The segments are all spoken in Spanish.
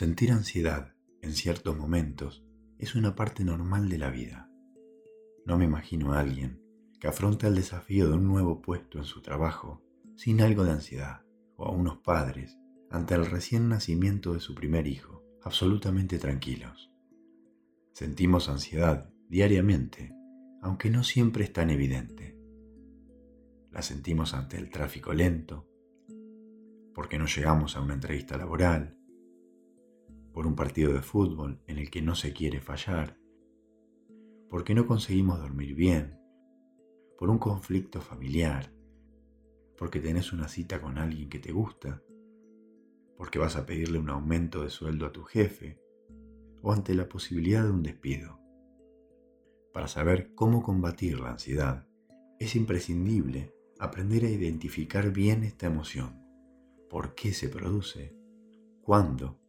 Sentir ansiedad en ciertos momentos es una parte normal de la vida. No me imagino a alguien que afronta el desafío de un nuevo puesto en su trabajo sin algo de ansiedad, o a unos padres ante el recién nacimiento de su primer hijo, absolutamente tranquilos. Sentimos ansiedad diariamente, aunque no siempre es tan evidente. La sentimos ante el tráfico lento, porque no llegamos a una entrevista laboral, por un partido de fútbol en el que no se quiere fallar, porque no conseguimos dormir bien, por un conflicto familiar, porque tenés una cita con alguien que te gusta, porque vas a pedirle un aumento de sueldo a tu jefe, o ante la posibilidad de un despido. Para saber cómo combatir la ansiedad, es imprescindible aprender a identificar bien esta emoción, por qué se produce, cuándo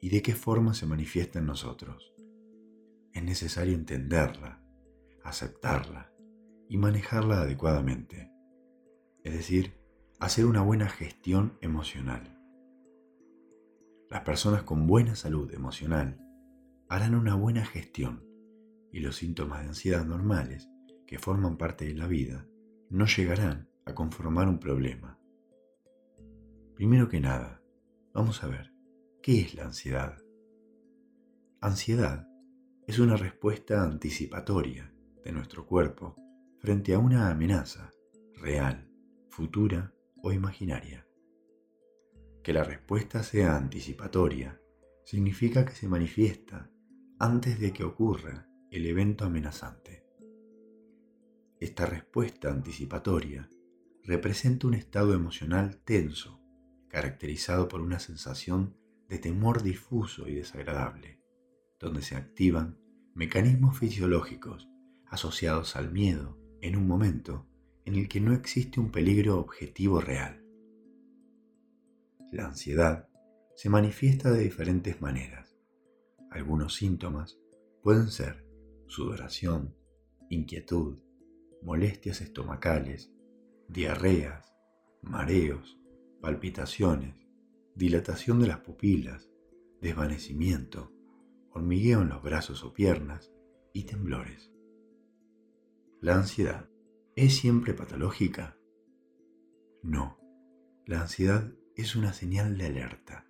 y de qué forma se manifiesta en nosotros. Es necesario entenderla, aceptarla y manejarla adecuadamente, es decir, hacer una buena gestión emocional. Las personas con buena salud emocional harán una buena gestión y los síntomas de ansiedad normales, que forman parte de la vida, no llegarán a conformar un problema. Primero que nada, vamos a ver, ¿qué es la ansiedad? Ansiedad es una respuesta anticipatoria de nuestro cuerpo frente a una amenaza real, futura o imaginaria. Que la respuesta sea anticipatoria significa que se manifiesta antes de que ocurra el evento amenazante. Esta respuesta anticipatoria representa un estado emocional tenso, caracterizado por una sensación de temor difuso y desagradable, donde se activan mecanismos fisiológicos asociados al miedo en un momento en el que no existe un peligro objetivo real. La ansiedad se manifiesta de diferentes maneras. Algunos síntomas pueden ser sudoración, inquietud, molestias estomacales, diarreas, mareos, palpitaciones, dilatación de las pupilas, desvanecimiento, hormigueo en los brazos o piernas y temblores. La ansiedad es siempre patológica. No, la ansiedad es una señal de alerta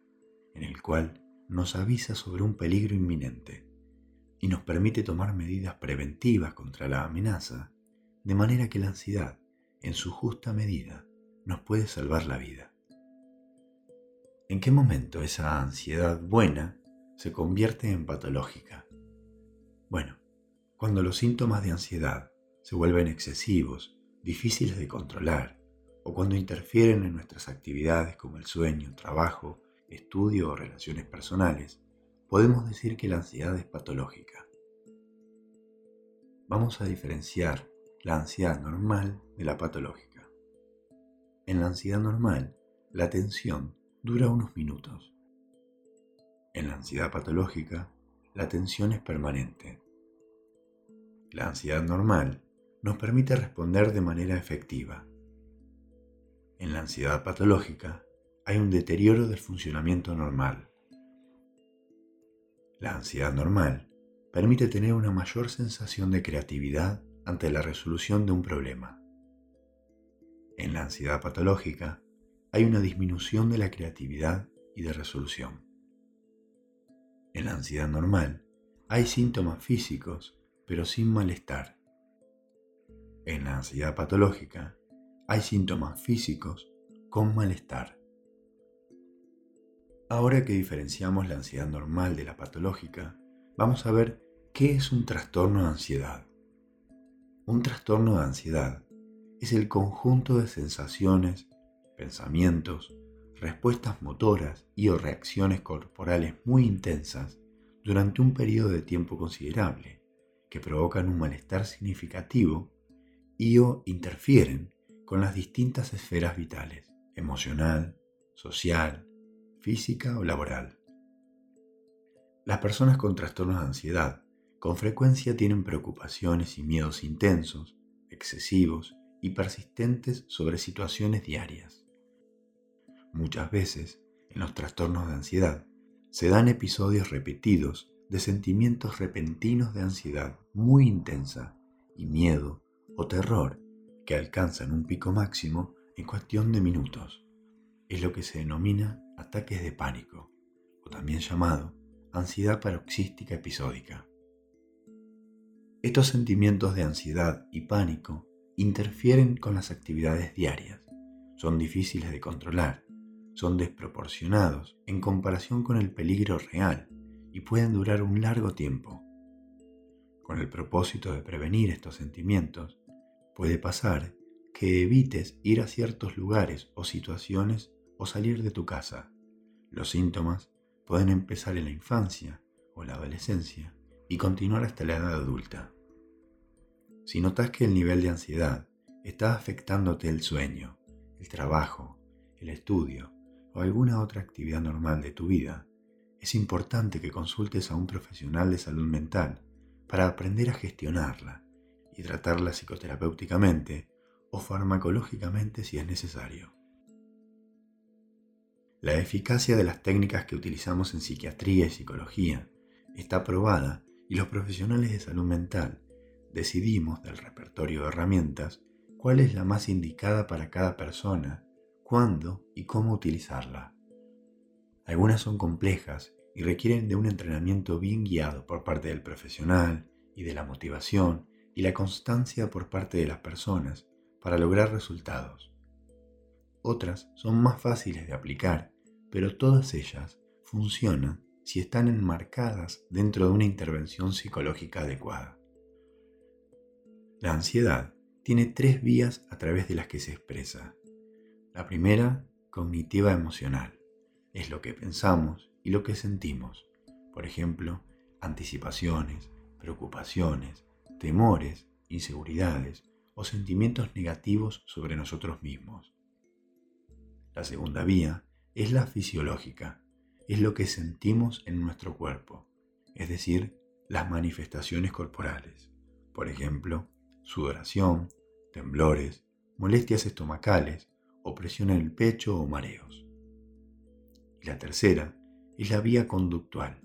en el cual nos avisa sobre un peligro inminente y nos permite tomar medidas preventivas contra la amenaza, de manera que la ansiedad, en su justa medida, nos puede salvar la vida. ¿En qué momento esa ansiedad buena se convierte en patológica? Bueno, cuando los síntomas de ansiedad se vuelven excesivos, difíciles de controlar, o cuando interfieren en nuestras actividades como el sueño, trabajo, estudio o relaciones personales, podemos decir que la ansiedad es patológica. Vamos a diferenciar la ansiedad normal de la patológica. En la ansiedad normal, la tensión dura unos minutos. En la ansiedad patológica, la tensión es permanente. La ansiedad normal nos permite responder de manera efectiva. En la ansiedad patológica hay un deterioro del funcionamiento normal. La ansiedad normal permite tener una mayor sensación de creatividad ante la resolución de un problema. En la ansiedad patológica hay una disminución de la creatividad y de resolución. En la ansiedad normal hay síntomas físicos, pero sin malestar. En la ansiedad patológica hay síntomas físicos con malestar. Ahora que diferenciamos la ansiedad normal de la patológica, vamos a ver qué es un trastorno de ansiedad. Un trastorno de ansiedad es el conjunto de sensaciones, pensamientos, respuestas motoras y o reacciones corporales muy intensas durante un periodo de tiempo considerable que provocan un malestar significativo y o interfieren con las distintas esferas vitales, emocional, social, física o laboral. Las personas con trastornos de ansiedad con frecuencia tienen preocupaciones y miedos intensos, excesivos y persistentes sobre situaciones diarias. Muchas veces, en los trastornos de ansiedad, se dan episodios repetidos de sentimientos repentinos de ansiedad muy intensa y miedo o terror que alcanzan un pico máximo en cuestión de minutos. Es lo que se denomina ataques de pánico, o también llamado ansiedad paroxística episódica. Estos sentimientos de ansiedad y pánico interfieren con las actividades diarias, son difíciles de controlar, son desproporcionados en comparación con el peligro real y pueden durar un largo tiempo. Con el propósito de prevenir estos sentimientos, puede pasar que evites ir a ciertos lugares o situaciones o salir de tu casa. Los síntomas pueden empezar en la infancia o la adolescencia y continuar hasta la edad adulta. Si notas que el nivel de ansiedad está afectándote el sueño, el trabajo, el estudio o alguna otra actividad normal de tu vida, es importante que consultes a un profesional de salud mental para aprender a gestionarla y tratarla psicoterapéuticamente o farmacológicamente si es necesario. La eficacia de las técnicas que utilizamos en psiquiatría y psicología está probada y los profesionales de salud mental decidimos del repertorio de herramientas cuál es la más indicada para cada persona, cuándo y cómo utilizarla. Algunas son complejas y requieren de un entrenamiento bien guiado por parte del profesional y de la motivación y la constancia por parte de las personas para lograr resultados. Otras son más fáciles de aplicar, pero todas ellas funcionan si están enmarcadas dentro de una intervención psicológica adecuada. La ansiedad tiene tres vías a través de las que se expresa. La primera, cognitiva emocional, es lo que pensamos y lo que sentimos. Por ejemplo, anticipaciones, preocupaciones, temores, inseguridades o sentimientos negativos sobre nosotros mismos. La segunda vía es la fisiológica, es lo que sentimos en nuestro cuerpo, es decir, las manifestaciones corporales. Por ejemplo, sudoración, temblores, molestias estomacales, opresión en el pecho o mareos. La tercera es la vía conductual,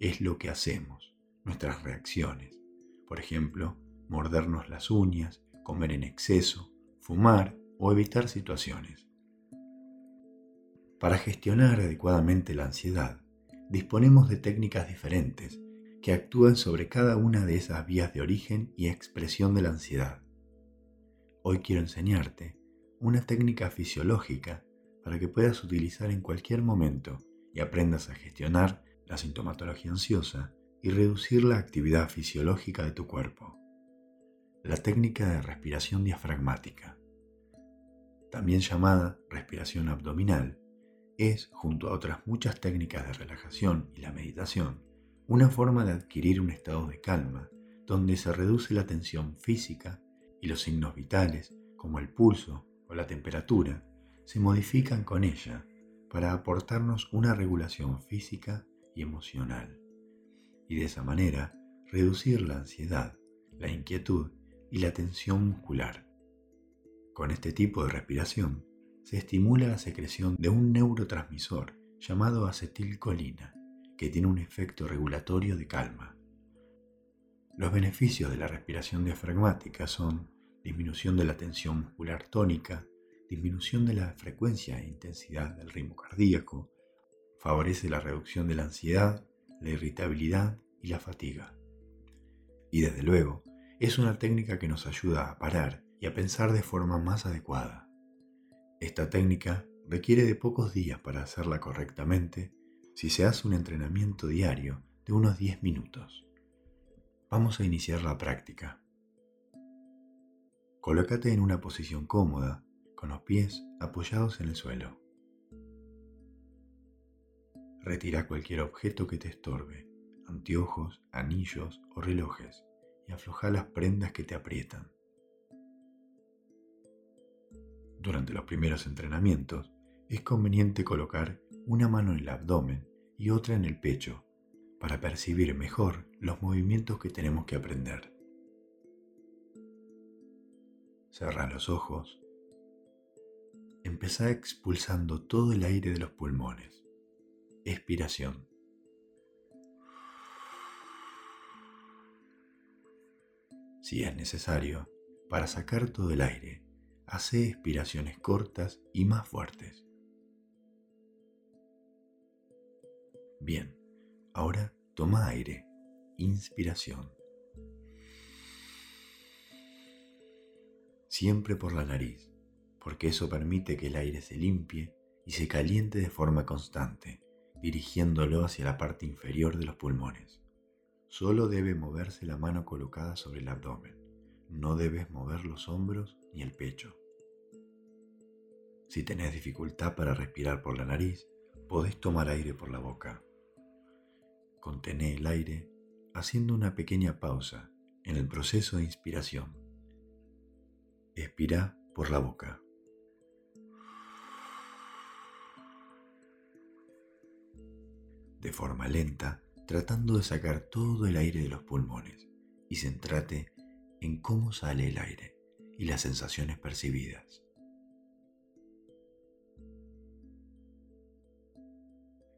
es lo que hacemos, nuestras reacciones. Por ejemplo, mordernos las uñas, comer en exceso, fumar o evitar situaciones. Para gestionar adecuadamente la ansiedad, disponemos de técnicas diferentes que actúan sobre cada una de esas vías de origen y expresión de la ansiedad. Hoy quiero enseñarte una técnica fisiológica para que puedas utilizar en cualquier momento y aprendas a gestionar la sintomatología ansiosa y reducir la actividad fisiológica de tu cuerpo. La técnica de respiración diafragmática, también llamada respiración abdominal, es, junto a otras muchas técnicas de relajación y la meditación, una forma de adquirir un estado de calma donde se reduce la tensión física y los signos vitales, como el pulso o la temperatura, se modifican con ella para aportarnos una regulación física y emocional, y de esa manera reducir la ansiedad, la inquietud y la tensión muscular. Con este tipo de respiración se estimula la secreción de un neurotransmisor llamado acetilcolina, que tiene un efecto regulatorio de calma. Los beneficios de la respiración diafragmática son disminución de la tensión muscular tónica, disminución de la frecuencia e intensidad del ritmo cardíaco, favorece la reducción de la ansiedad, la irritabilidad y la fatiga. Y desde luego, es una técnica que nos ayuda a parar y a pensar de forma más adecuada. Esta técnica requiere de pocos días para hacerla correctamente si se hace un entrenamiento diario de unos 10 minutos. Vamos a iniciar la práctica. Colócate en una posición cómoda, con los pies apoyados en el suelo. Retira cualquier objeto que te estorbe, anteojos, anillos o relojes, y afloja las prendas que te aprietan. Durante los primeros entrenamientos, es conveniente colocar una mano en el abdomen y otra en el pecho para percibir mejor los movimientos que tenemos que aprender. Cerra los ojos. Empezá expulsando todo el aire de los pulmones. Expiración. Si es necesario, para sacar todo el aire, hace expiraciones cortas y más fuertes. Bien, ahora toma aire. Inspiración. Siempre por la nariz, porque eso permite que el aire se limpie y se caliente de forma constante, dirigiéndolo hacia la parte inferior de los pulmones. Solo debe moverse la mano colocada sobre el abdomen. No debes mover los hombros ni el pecho. Si tenés dificultad para respirar por la nariz, podés tomar aire por la boca. Contené el aire haciendo una pequeña pausa en el proceso de inspiración. Expira por la boca. de forma lenta, tratando de sacar todo el aire de los pulmones y centrate en cómo sale el aire y las sensaciones percibidas.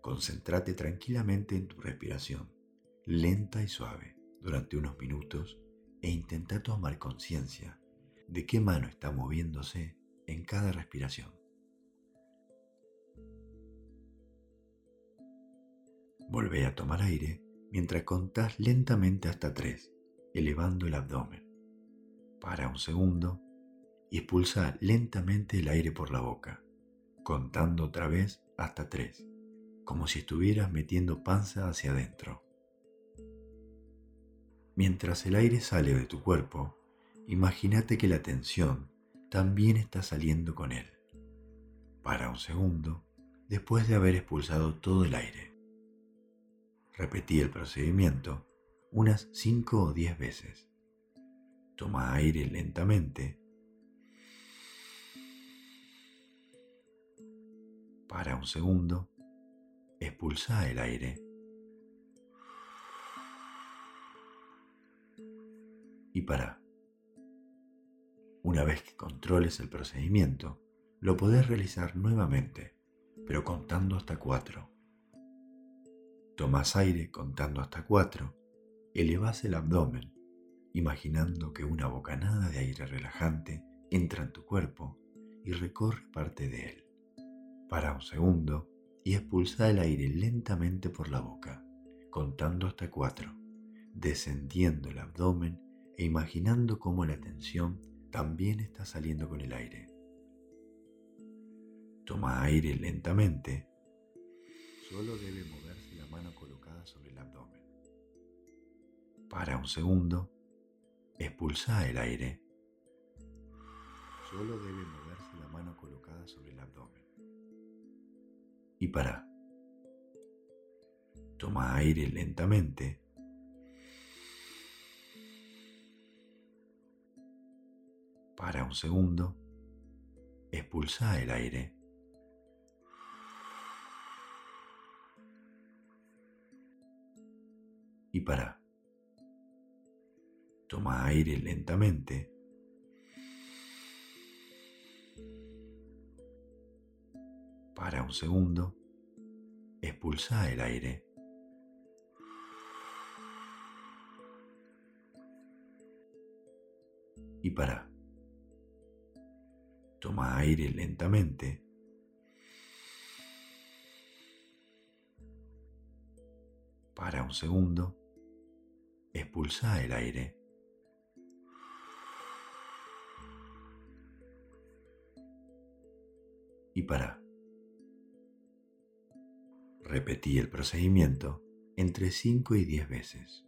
Concéntrate tranquilamente en tu respiración, lenta y suave, durante unos minutos e intenta tomar conciencia de qué mano está moviéndose en cada respiración. Volvé a tomar aire mientras contás lentamente hasta tres, elevando el abdomen. Para un segundo y expulsa lentamente el aire por la boca, contando otra vez hasta tres, como si estuvieras metiendo panza hacia adentro. Mientras el aire sale de tu cuerpo, imagínate que la tensión también está saliendo con él. Para un segundo, después de haber expulsado todo el aire. Repetí el procedimiento unas 5 o 10 veces. Toma aire lentamente. Para un segundo. Expulsa el aire. Y para. Una vez que controles el procedimiento, lo podés realizar nuevamente, pero contando hasta 4. Tomas aire contando hasta cuatro, elevas el abdomen, imaginando que una bocanada de aire relajante entra en tu cuerpo y recorre parte de él. Para un segundo y expulsa el aire lentamente por la boca, contando hasta cuatro, descendiendo el abdomen e imaginando cómo la tensión también está saliendo con el aire. Toma aire lentamente. Solo debe mover mano colocada sobre el abdomen. Para un segundo, expulsa el aire. Solo debe moverse la mano colocada sobre el abdomen. Y para. Toma aire lentamente. Para un segundo, expulsa el aire. y para. Toma aire lentamente. Para un segundo. Expulsa el aire. Y para. Toma aire lentamente. Para un segundo expulsa el aire. Y para. Repetí el procedimiento entre 5 y 10 veces.